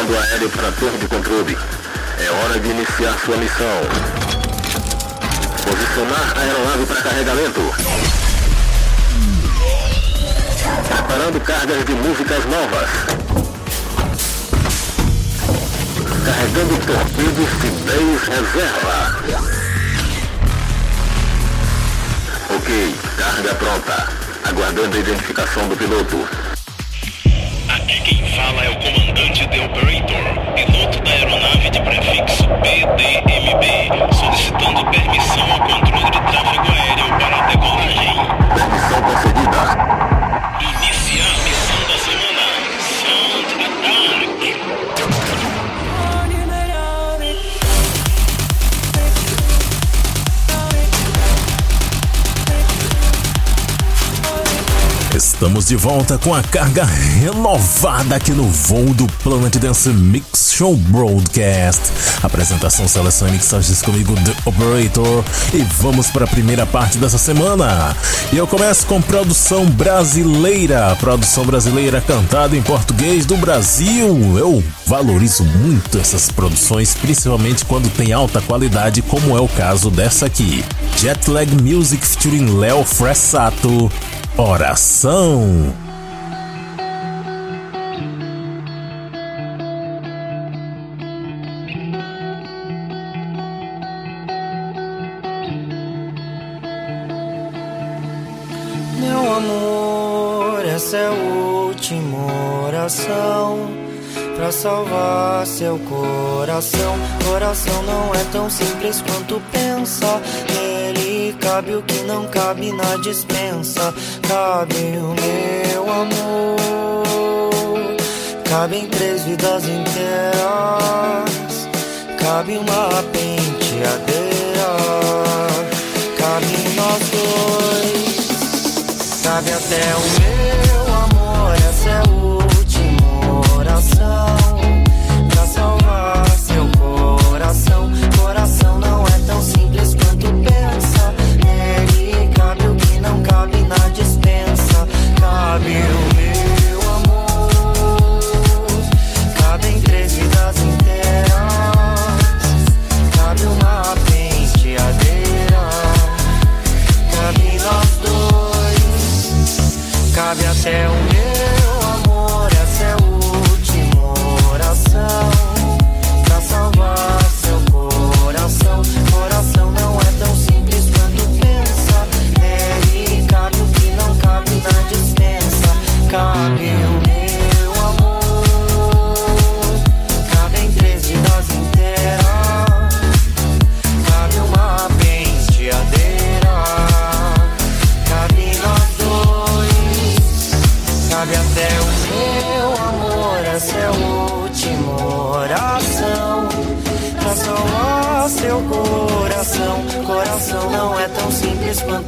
Comando aéreo para torre de controle. É hora de iniciar sua missão. Posicionar a aeronave para carregamento. Preparando cargas de músicas novas. Carregando torpedos de 10 reserva. Ok, carga pronta. Aguardando a identificação do piloto. Aqui quem fala é o comandante The Operator, piloto da aeronave de prefixo PDMB, solicitando permissão ao controle de tráfego aéreo para a decolagem. Permissão concedida. Iniciar Estamos de volta com a carga renovada aqui no voo do Planet Dance Mix Show Broadcast. Apresentação, seleção e mixagens comigo, The Operator. E vamos para a primeira parte dessa semana. E eu começo com produção brasileira. Produção brasileira cantada em português do Brasil. Eu valorizo muito essas produções, principalmente quando tem alta qualidade, como é o caso dessa aqui. Jetlag Music featuring Léo Fressato. Oração. Meu amor, essa é a última oração pra salvar seu coração. Coração não é tão simples quanto pensa. Nele cabe o que não cabe na dispensa. Cabe o meu amor, cabem três vidas inteiras. Cabe uma penteadeira, cabe nós dois. Cabe até o meu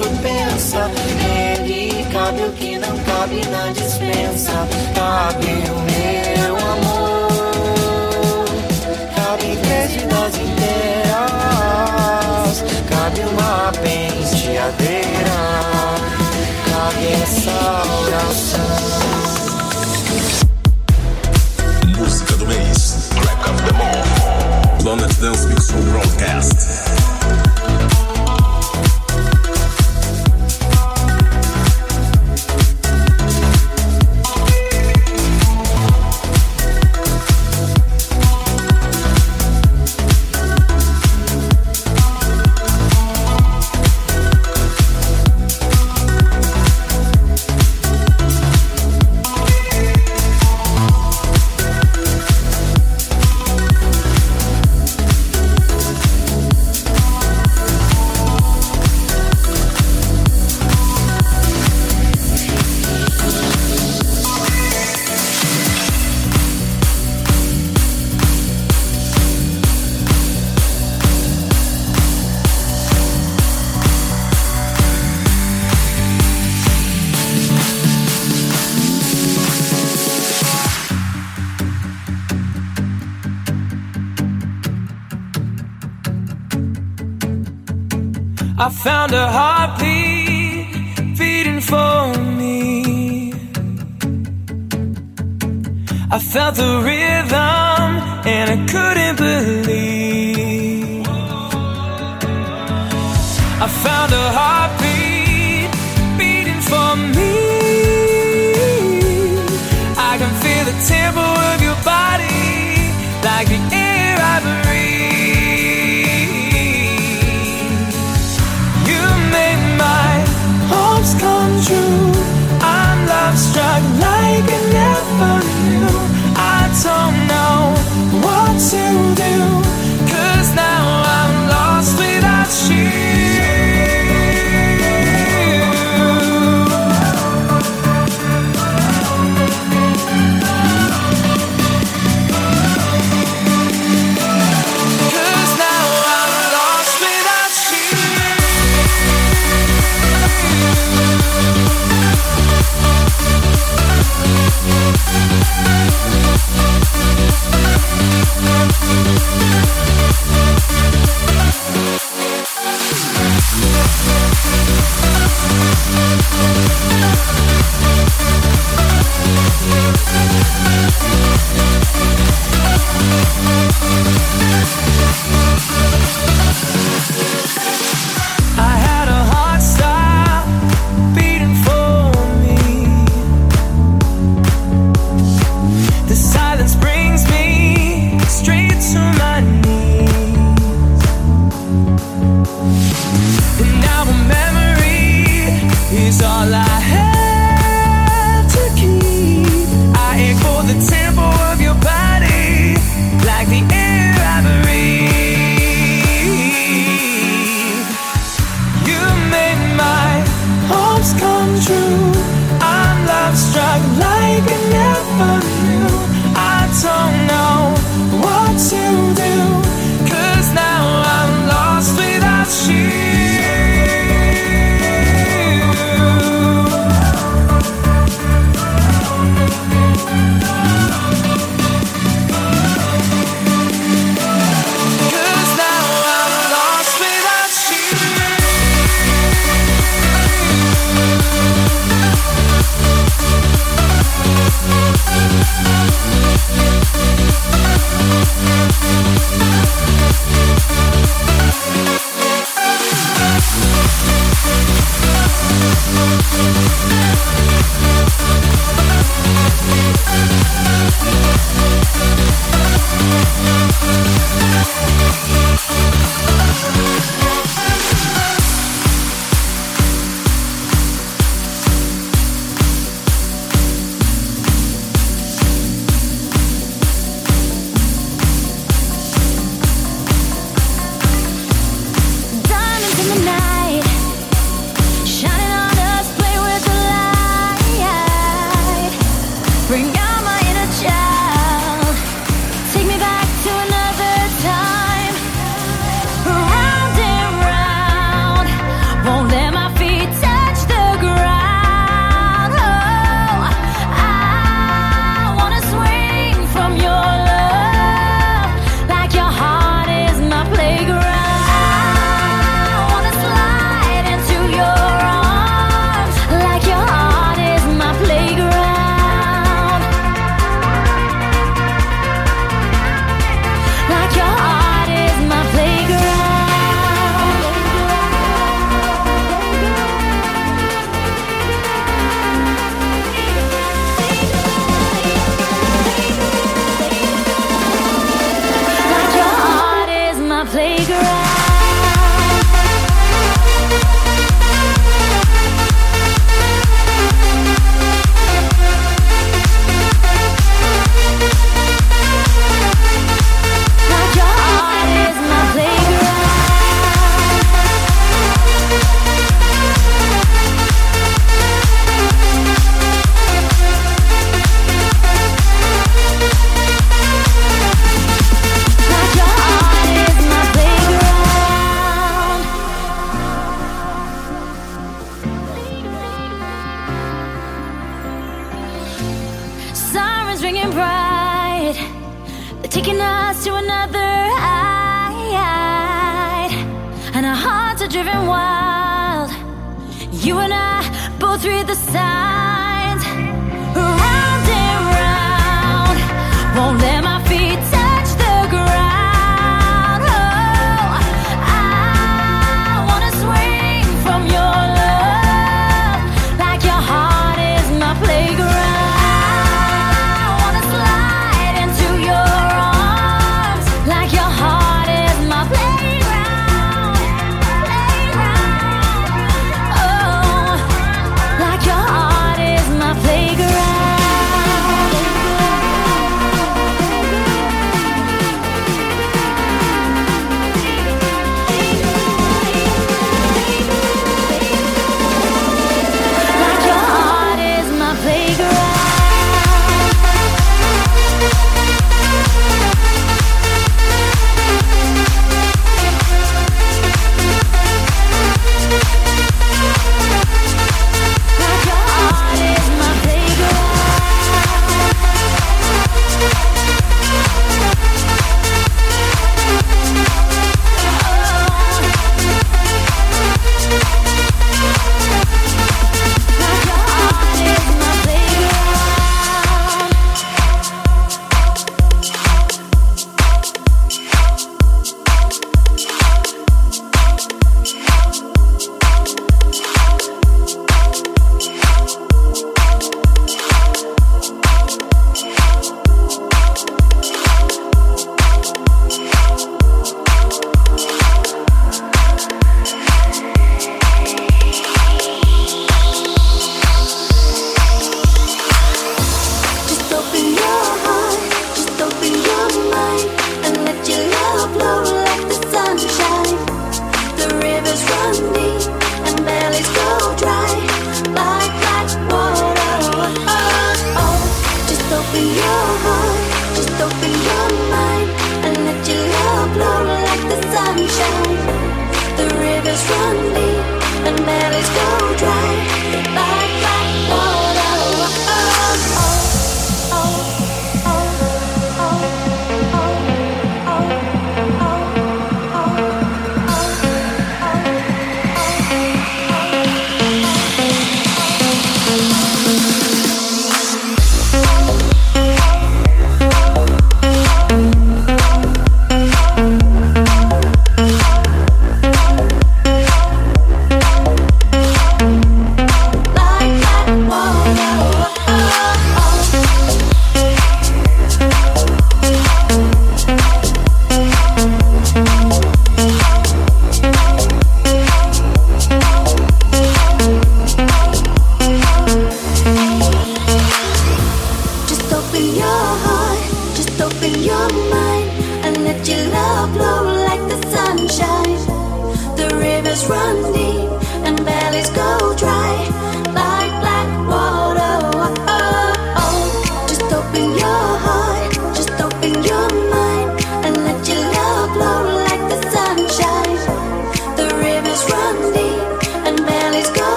quanto pensa. Cabe o que não cabe na dispensa. Cabe o meu amor, cabe três vidas inteiras. Cabe uma penteadeira, cabe essa oração. Música do mês. Track of the month. Planet Dance Mix Broadcast. Found a heartbeat beating for me. I felt the rhythm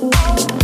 Thank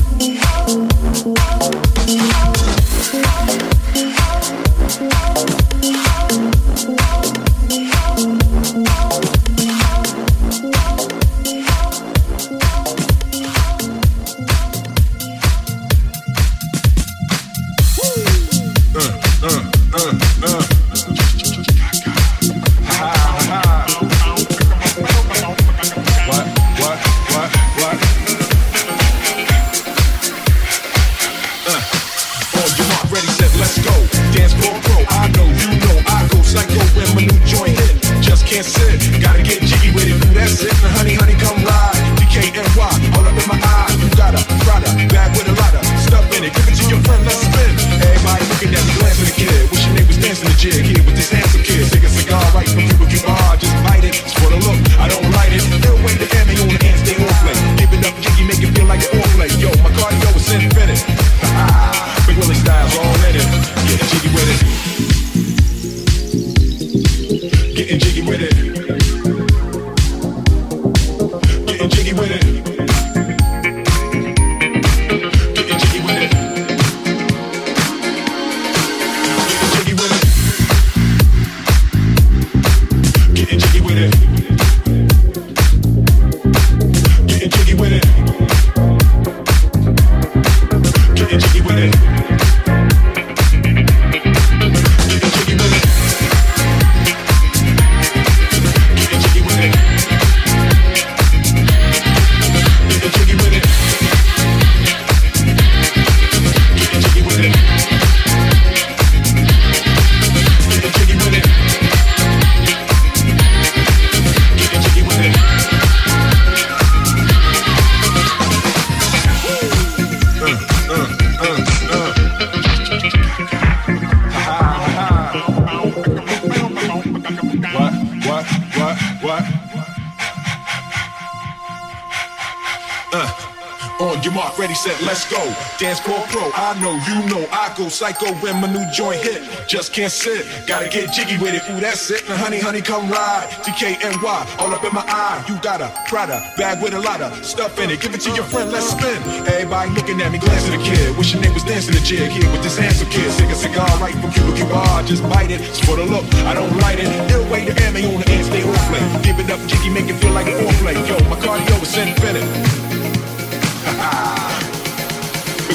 Dance for pro, I know, you know, I go psycho when my new joint hit. Just can't sit, gotta get jiggy with it. Ooh, that's it. Now, honey, honey, come ride. DKNY, all up in my eye. You got a Prada bag with a lot of stuff in it. Give it to your friend, let's spin. Everybody looking at me, glancing at the kid. Wish your name was dancing the jig here with this handsome kid. Sick a cigar right from Cuba Cuba. Just bite it. It's for the look, I don't light it. Ill way to ammo on the end, stay on play. Give it up, jiggy, make it feel like a foreplay. Yo, my cardio is infinite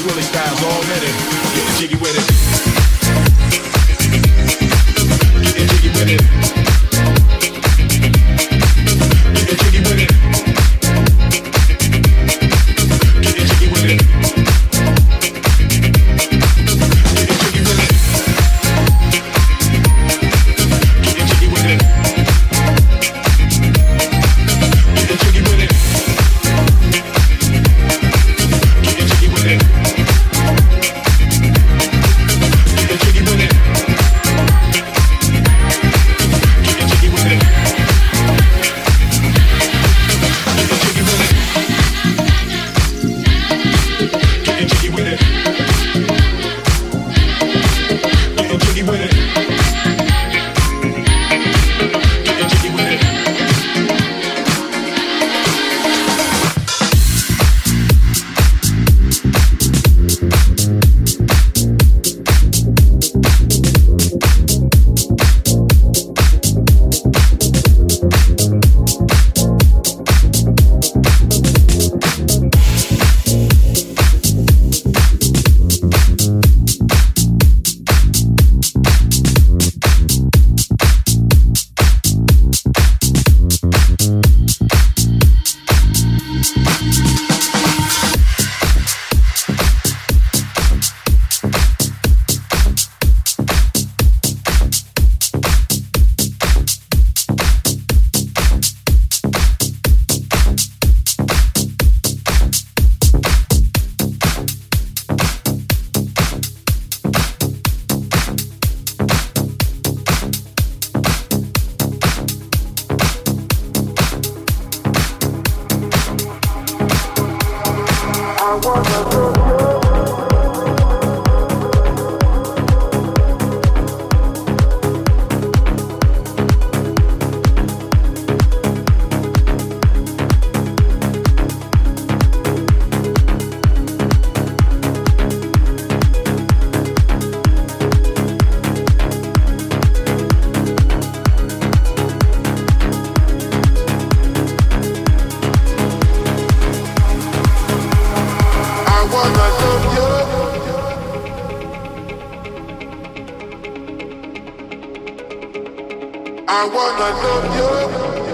all styles Get jiggy with it. Jiggy with it. I wanna love you.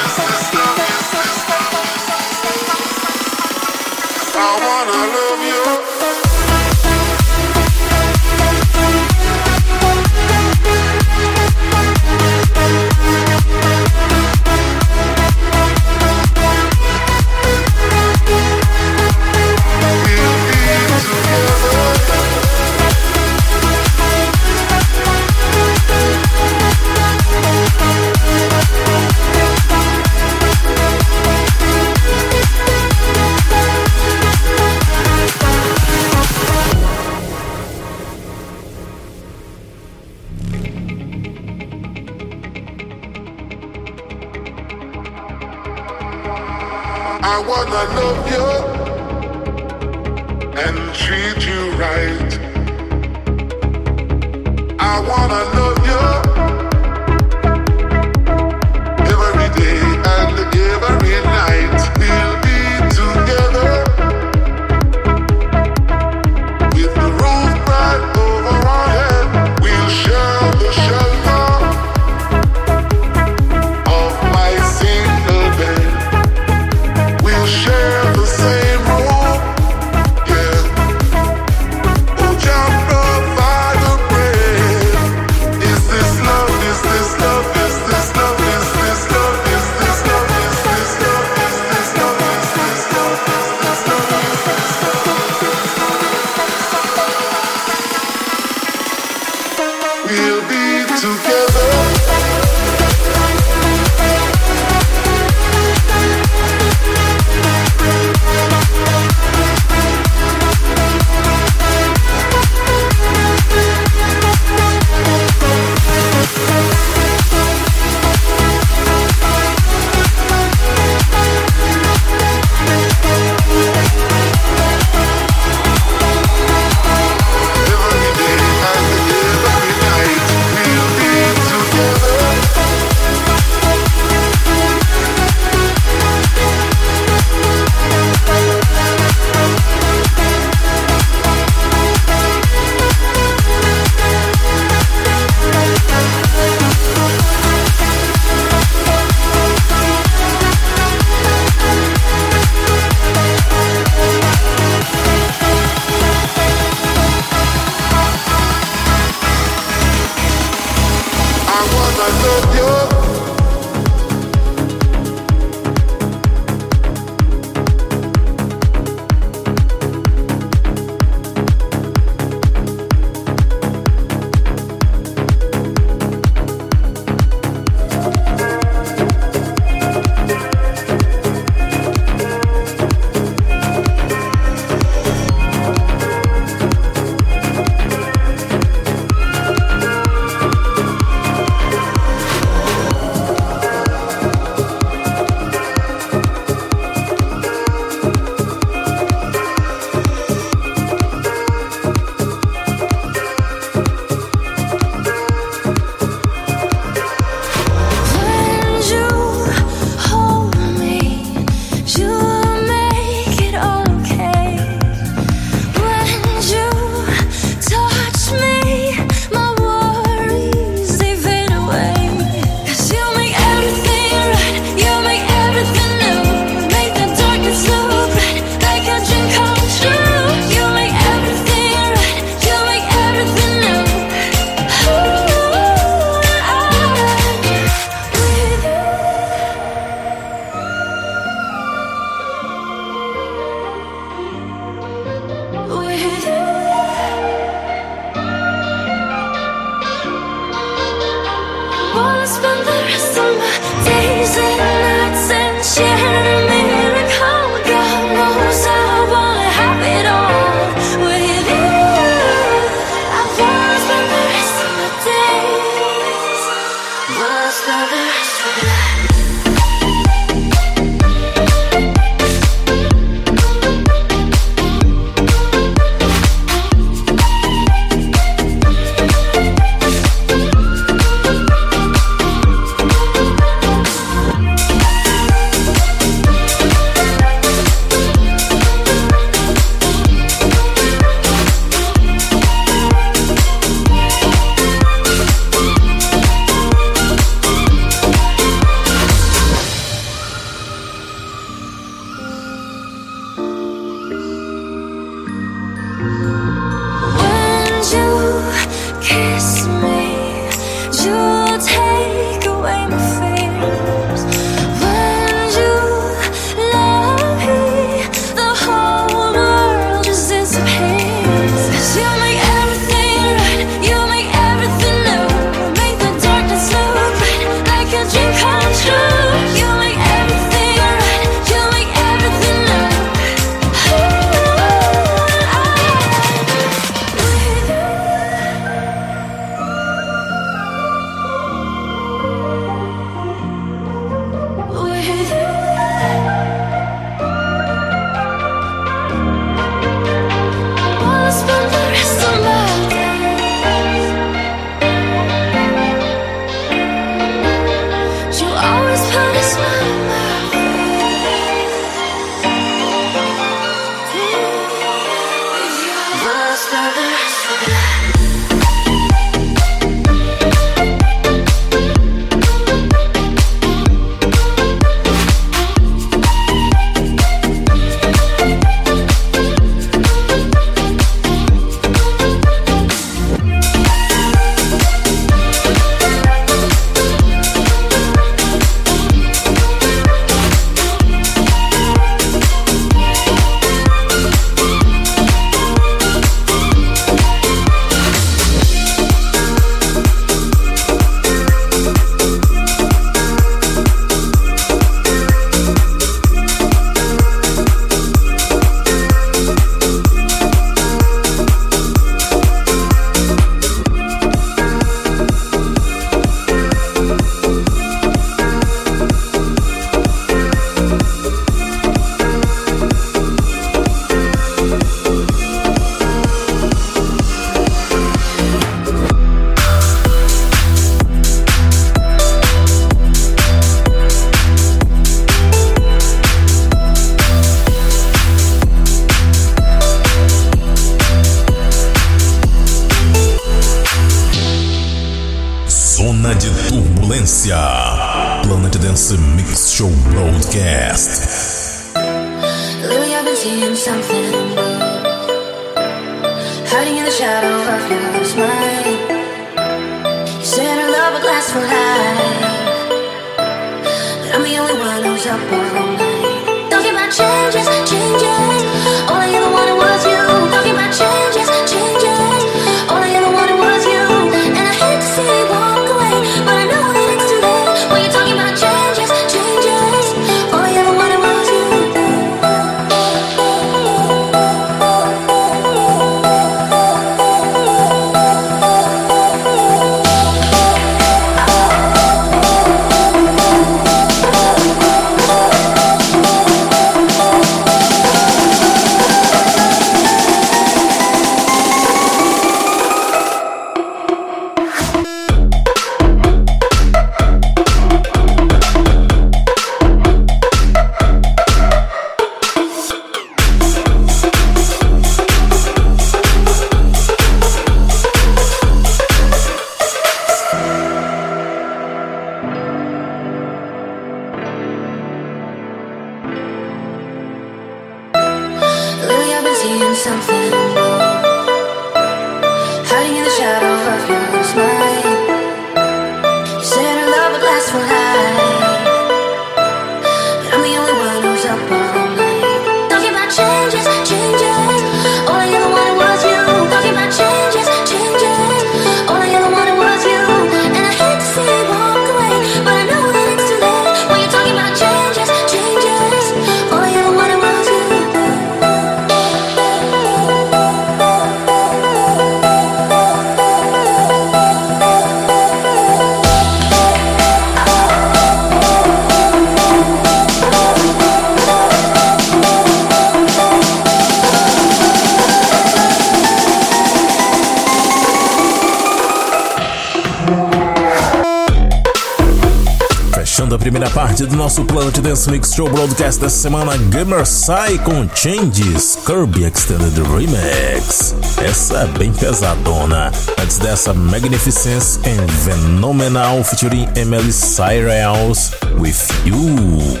Do nosso Planet Dance Mix Show Broadcast dessa semana, Gamer Sai com Changes, Kirby Extended Remix. Essa é bem pesadona. Antes dessa, Magnificence and Phenomenal featuring Emily Cyrus With You.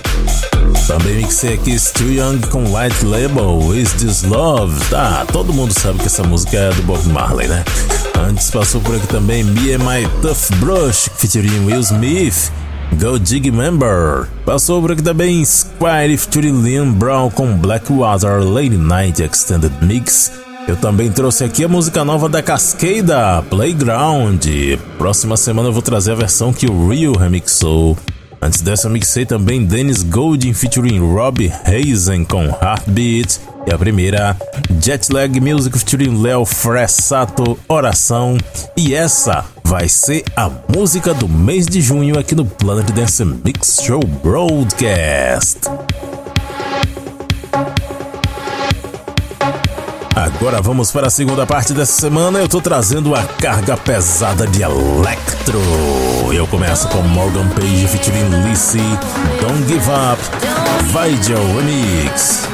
Também mixei aqui Still Young com White Label, Is This Love? Tá, todo mundo sabe que essa música é do Bob Marley, né? Antes passou por aqui também Me and My Tough Brush, featuring Will Smith. Go Dig Member. Passou por aqui também Squire featuring Liam Brown com Blackwater Lady Night Extended Mix. Eu também trouxe aqui a música nova da Cascada, Playground. Próxima semana eu vou trazer a versão que o Rio remixou. Antes dessa, eu mixei também Dennis Golding featuring Rob Hazen com Heartbeat. E a primeira, Jetlag Music featuring Léo Fressato, Oração. E essa vai ser a música do mês de junho aqui no Planet Dance Mix Show Broadcast. Agora vamos para a segunda parte dessa semana. Eu tô trazendo a carga pesada de electro. Eu começo com Morgan Page featuring Lissy, Don't Give Up, Vigil Remix.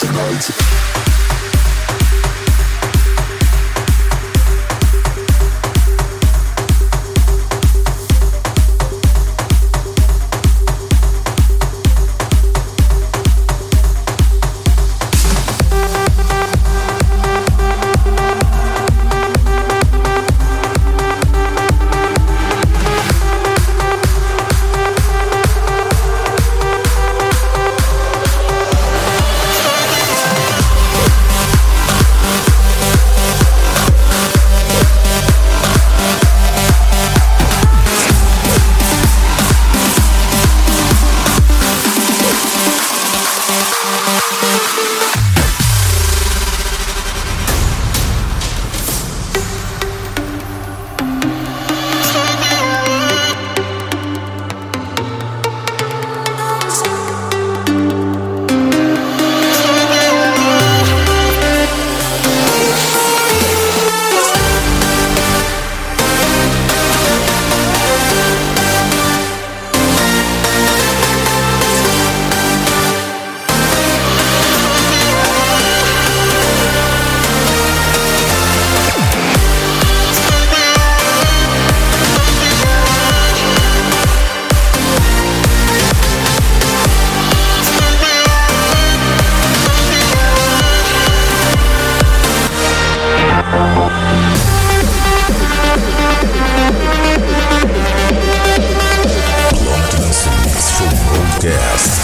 Tonight. Podcast.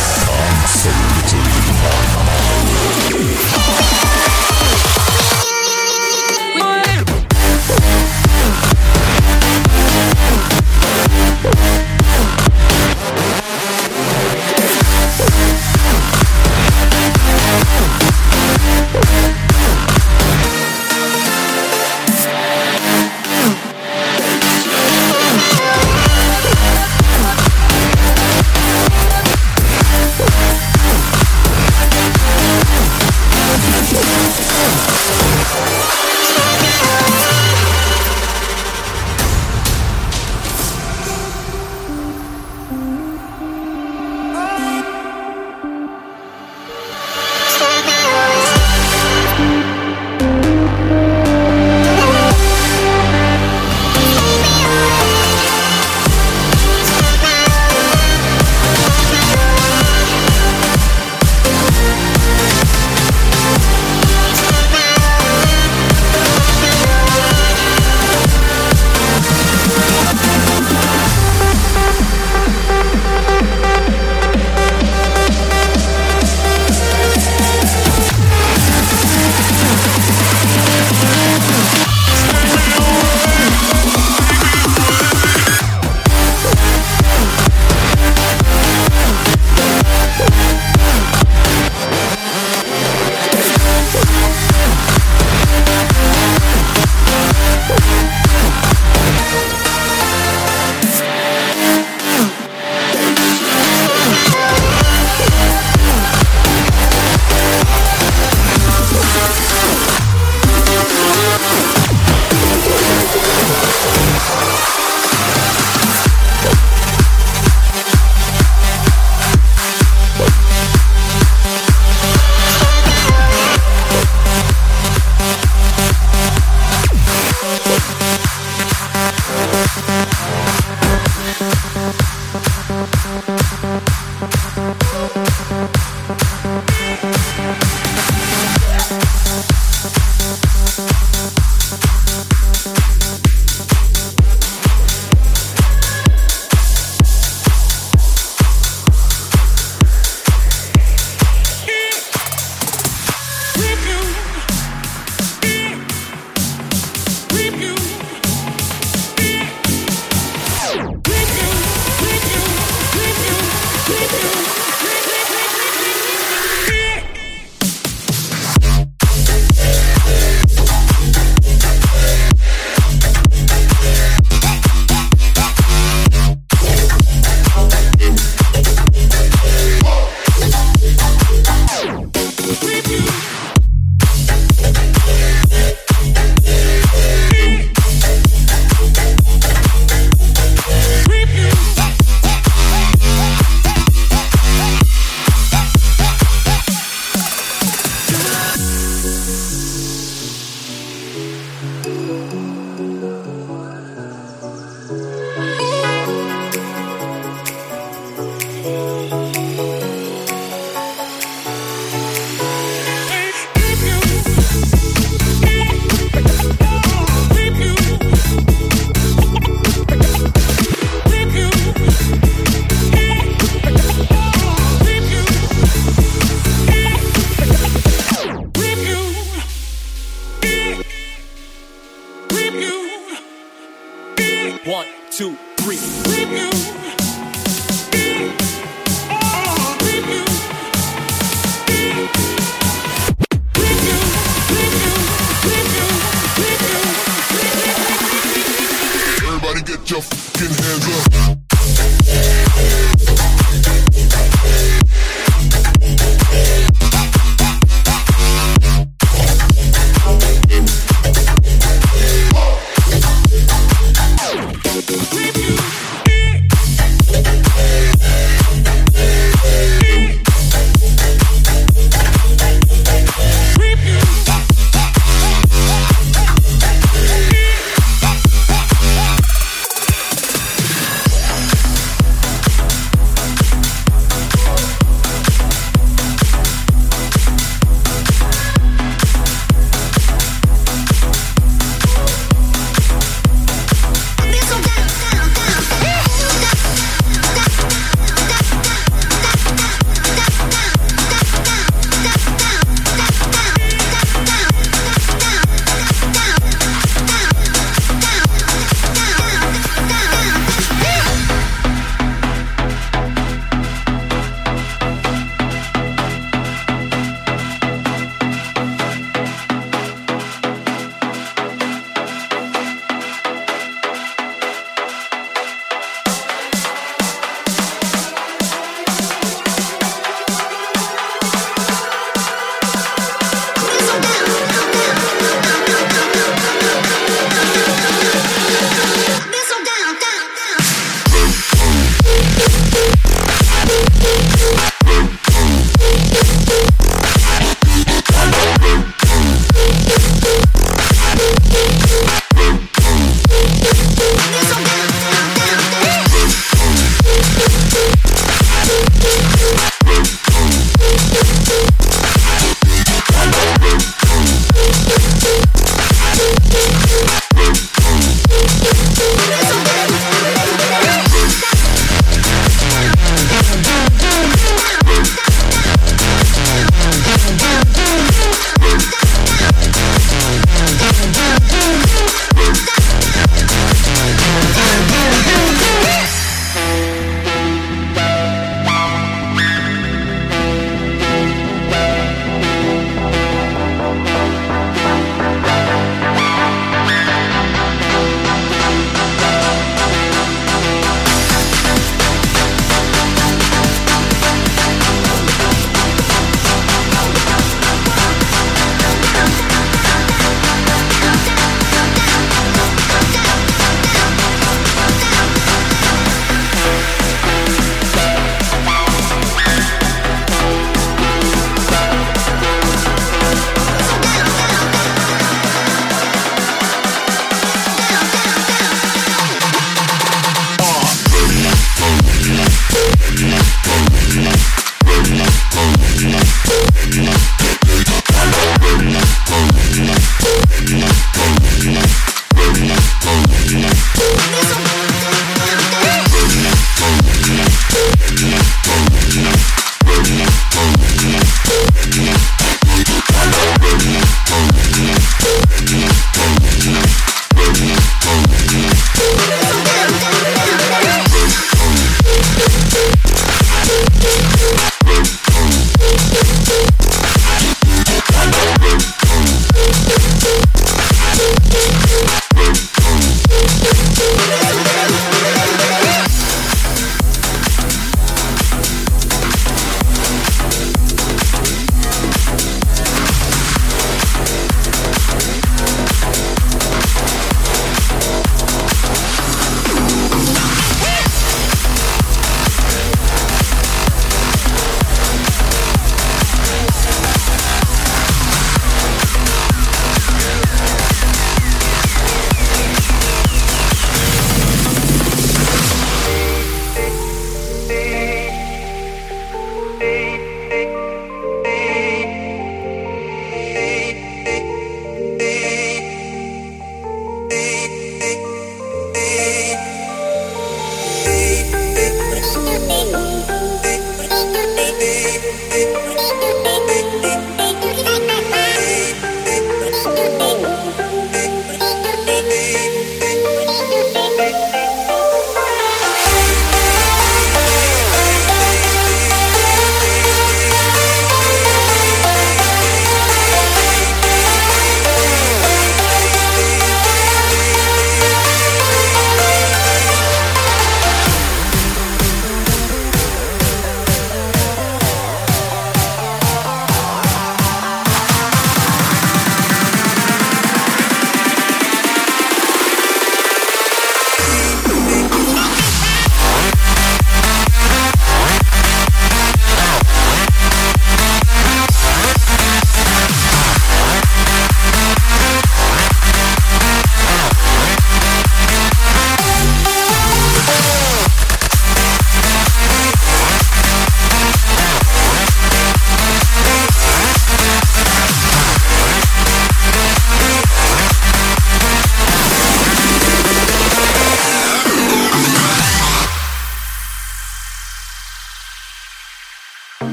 Yeah.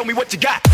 show me what you got.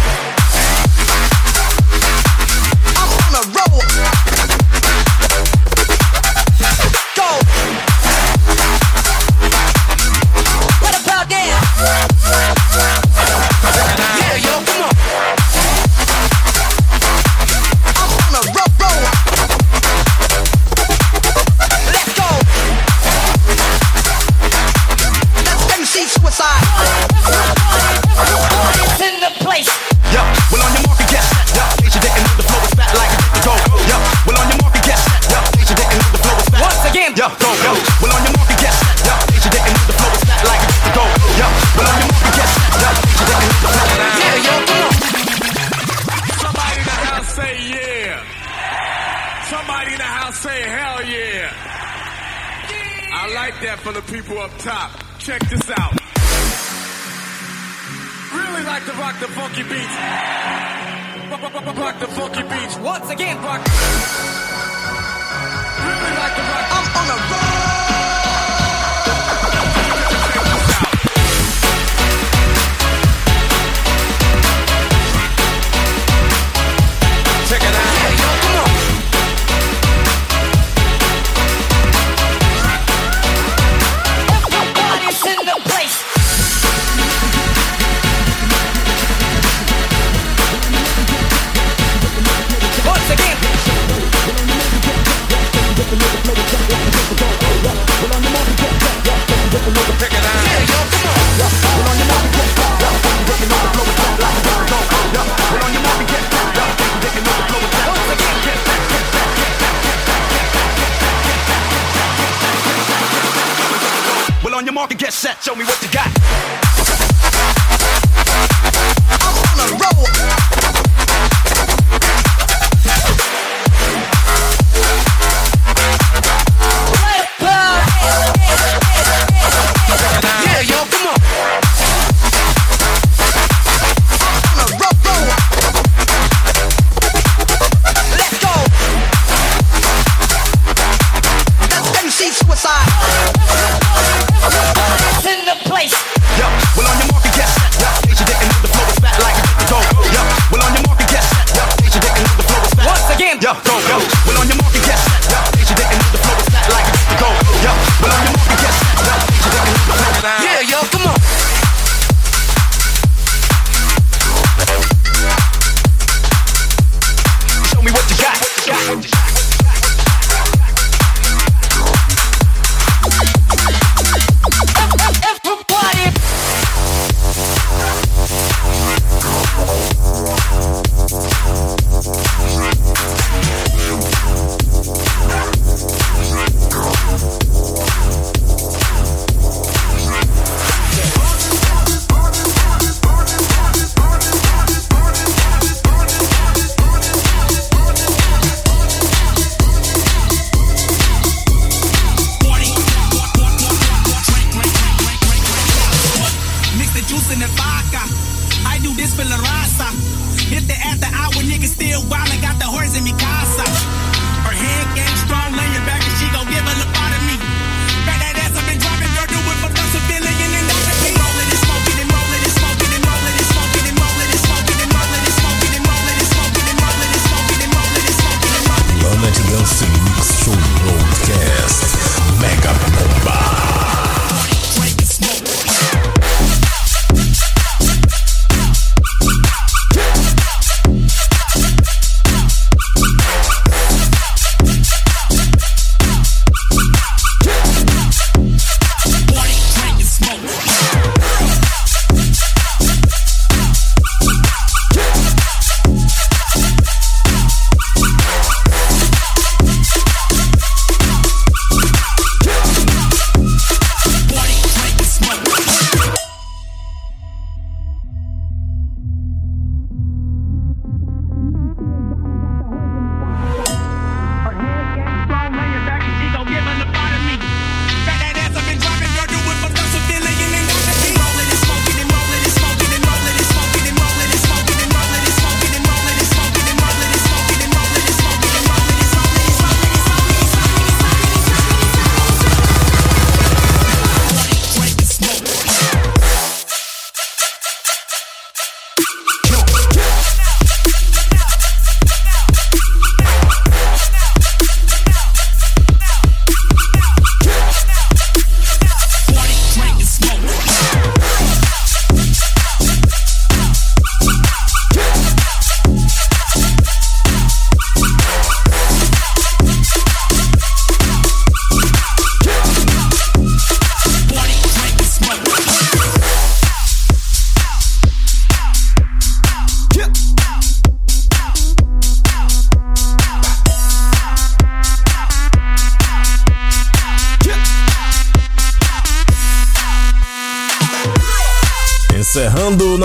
in La Raza. Hit the after hour, niggas still wildin', got the horse in me casa.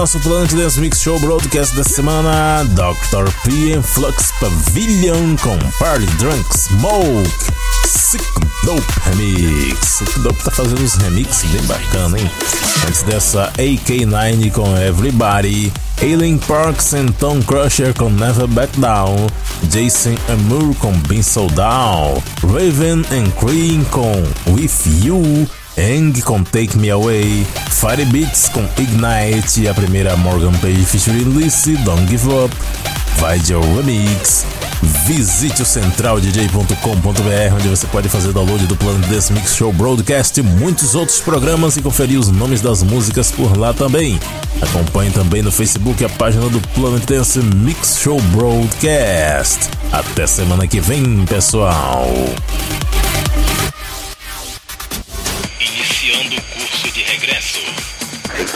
Nosso Planet Dance Mix Show Broadcast da semana, Dr. P and Flux Pavilion com Party Drunk Smoke. Sick Dope Remix. Sick Dope tá fazendo uns remixes bem bacana, hein? Antes dessa, AK9 com Everybody. Alien Parks and Tom Crusher com Never Back Down, Jason Amour com Been So Down, Raven and Cream com With You, Eng com Take Me Away, Fire Beats com Ignite, a primeira Morgan Page featuring Lissy, Don't Give Up, Vigil Remix. Visite o centraldj.com.br, onde você pode fazer download do Planet Dance Mix Show Broadcast e muitos outros programas e conferir os nomes das músicas por lá também. Acompanhe também no Facebook a página do Planet Dance Mix Show Broadcast. Até semana que vem, pessoal.